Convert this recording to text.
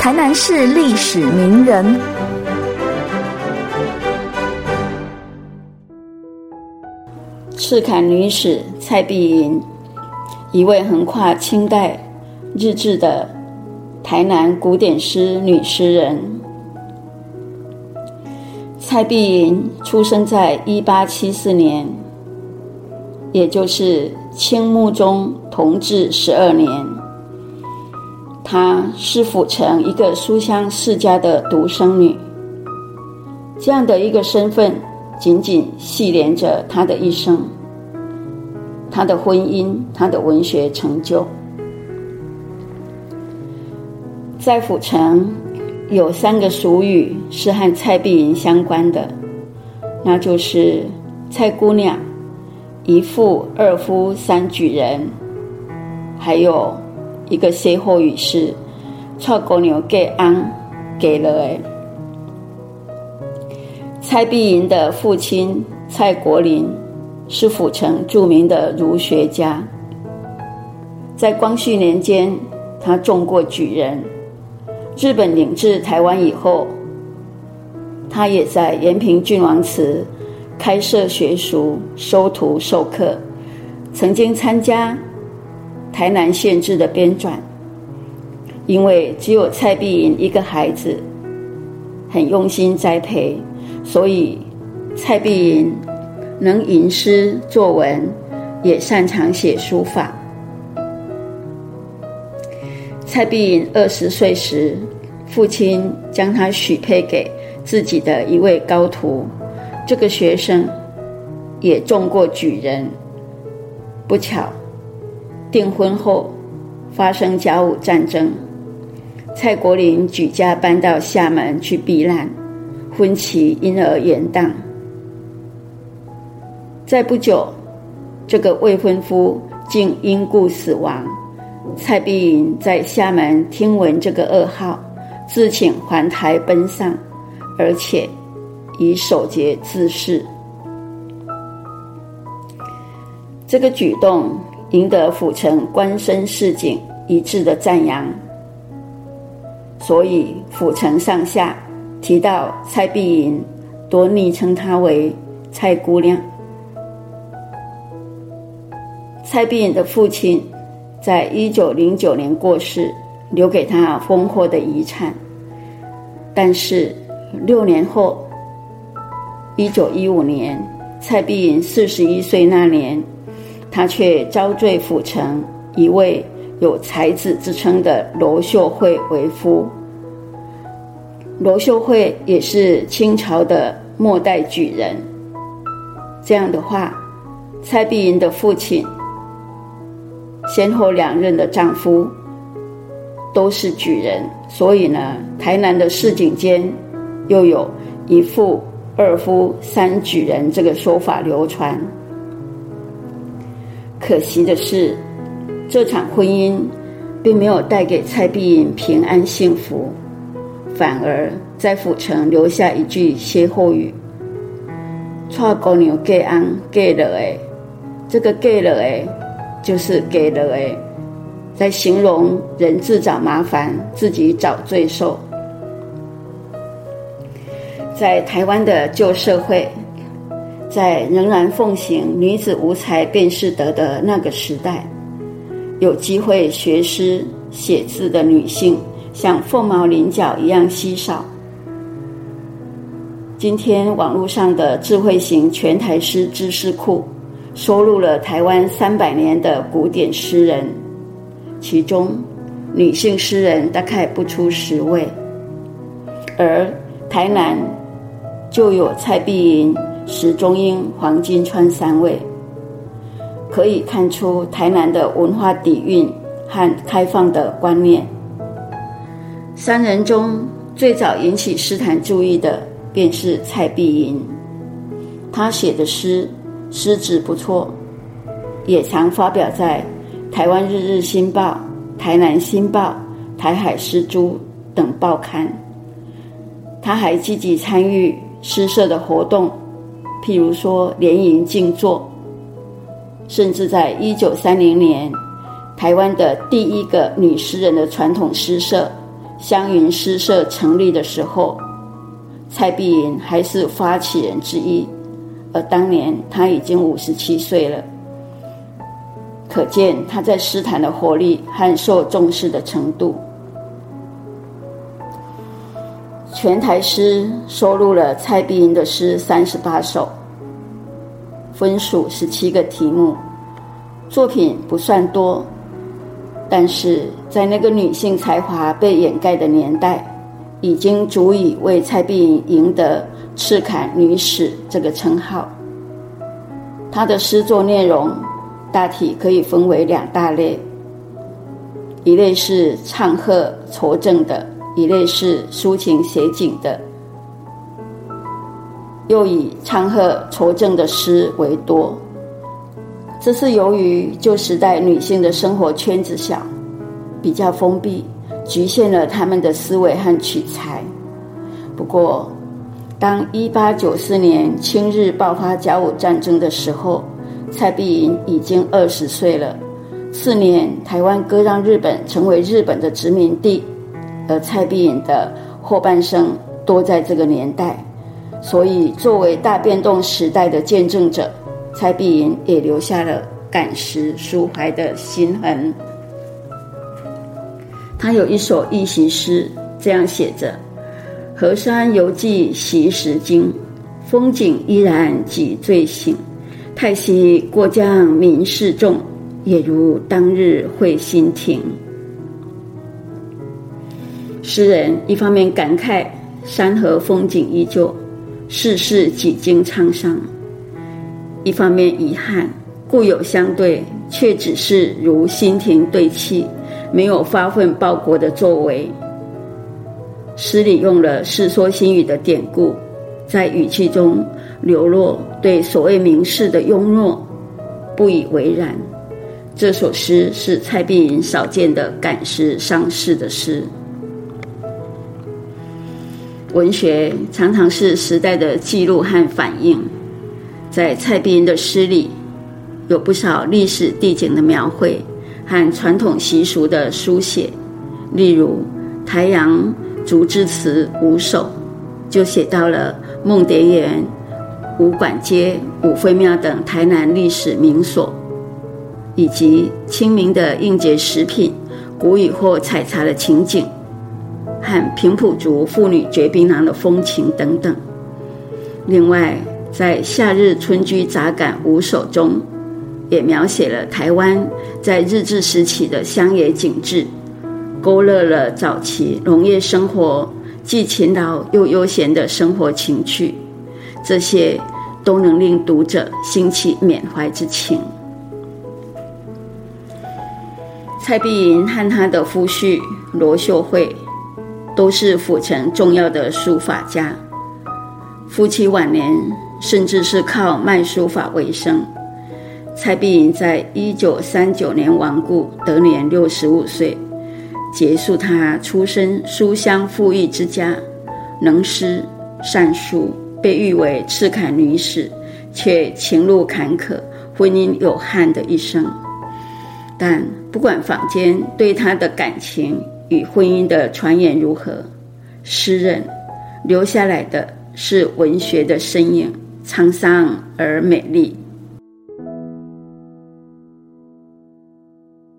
台南市历史名人。赤坎女史蔡碧莹，一位横跨清代、日治的台南古典诗女诗人。蔡碧莹出生在一八七四年，也就是清穆宗同治十二年。她是府城一个书香世家的独生女，这样的一个身份，紧紧系连着她的一生。她的婚姻，她的文学成就，在府城有三个俗语是和蔡碧莹相关的，那就是“蔡姑娘”、“一妇二夫三举人”，还有一个歇后语是“蔡姑娘给安给了哎”。蔡碧莹的父亲蔡国林。是府城著名的儒学家，在光绪年间，他中过举人。日本领治台湾以后，他也在延平郡王祠开设学塾，收徒授课，曾经参加台南县志的编纂。因为只有蔡碧莹一个孩子，很用心栽培，所以蔡碧莹。能吟诗作文，也擅长写书法。蔡碧莹二十岁时，父亲将她许配给自己的一位高徒。这个学生也中过举人。不巧，订婚后发生甲午战争，蔡国林举家搬到厦门去避难，婚期因而延宕。在不久，这个未婚夫竟因故死亡。蔡碧云在厦门听闻这个噩耗，自请还台奔丧，而且以守节自誓。这个举动赢得府城官绅市井一致的赞扬，所以府城上下提到蔡碧莹，多昵称她为蔡姑娘。蔡碧颖的父亲在一九零九年过世，留给他丰厚的遗产。但是六年后，一九一五年，蔡碧颖四十一岁那年，他却招赘府城一位有才子之称的罗秀慧为夫。罗秀慧也是清朝的末代举人。这样的话，蔡碧莹的父亲。先后两任的丈夫都是举人，所以呢，台南的市井间又有一夫、二夫、三举人这个说法流传。可惜的是，这场婚姻并没有带给蔡碧莹平安幸福，反而在府城留下一句歇后语：“娶姑娘嫁安嫁了哎，这个嫁了哎。”就是给了哎，在形容人自找麻烦，自己找罪受。在台湾的旧社会，在仍然奉行女子无才便是德的那个时代，有机会学诗写字的女性，像凤毛麟角一样稀少。今天网络上的智慧型全台诗知识库。收录了台湾三百年的古典诗人，其中女性诗人大概不出十位，而台南就有蔡碧莹、石中英、黄金川三位，可以看出台南的文化底蕴和开放的观念。三人中最早引起诗坛注意的便是蔡碧莹，她写的诗。诗质不错，也常发表在《台湾日日新报》《台南新报》《台海诗珠》等报刊。他还积极参与诗社的活动，譬如说联营静坐，甚至在一九三零年，台湾的第一个女诗人的传统诗社湘云诗社成立的时候，蔡碧云还是发起人之一，而当年她已经五十七岁了。可见他在诗坛的活力和受重视的程度。全台诗收录了蔡碧云的诗三十八首，分属十七个题目，作品不算多，但是在那个女性才华被掩盖的年代，已经足以为蔡碧云赢得“赤坎女史”这个称号。她的诗作内容大体可以分为两大类，一类是唱和挫正的。一类是抒情写景的，又以昌贺挫正的诗为多。这是由于旧时代女性的生活圈子小，比较封闭，局限了她们的思维和取材。不过，当一八九四年清日爆发甲午战争的时候，蔡碧云已经二十岁了。次年，台湾割让日本，成为日本的殖民地。而蔡碧颖的后半生多在这个年代，所以作为大变动时代的见证者，蔡碧颖也留下了感时抒怀的心痕。他有一首忆习诗，这样写着：“河山犹记昔时经，风景依然几醉醒。太息过江民事重，也如当日会心停。”诗人一方面感慨山河风景依旧，世事几经沧桑；一方面遗憾故友相对，却只是如新亭对泣，没有发奋报国的作为。诗里用了《世说新语》的典故，在语气中流露对所谓名士的庸弱不以为然。这首诗是蔡碧云少见的感时伤世的诗。文学常常是时代的记录和反应，在蔡碧云的诗里，有不少历史地景的描绘和传统习俗的书写。例如《台阳竹枝词五首》，就写到了梦蝶园、武馆街、五妃庙等台南历史名所，以及清明的应节食品、谷雨或采茶的情景。和平埔族妇女掘槟榔的风情等等。另外，在夏日春居杂感五首中，也描写了台湾在日治时期的乡野景致，勾勒了早期农业生活既勤劳又悠闲的生活情趣。这些都能令读者兴起缅怀之情。蔡碧云和她的夫婿罗秀慧。都是府城重要的书法家，夫妻晚年甚至是靠卖书法为生。蔡碧云在一九三九年亡故，得年六十五岁，结束他出身书香富裕之家，能诗善书，被誉为赤坎女史，却情路坎坷，婚姻有憾的一生。但不管坊间对他的感情。与婚姻的传言如何？诗人留下来的是文学的身影，沧桑而美丽。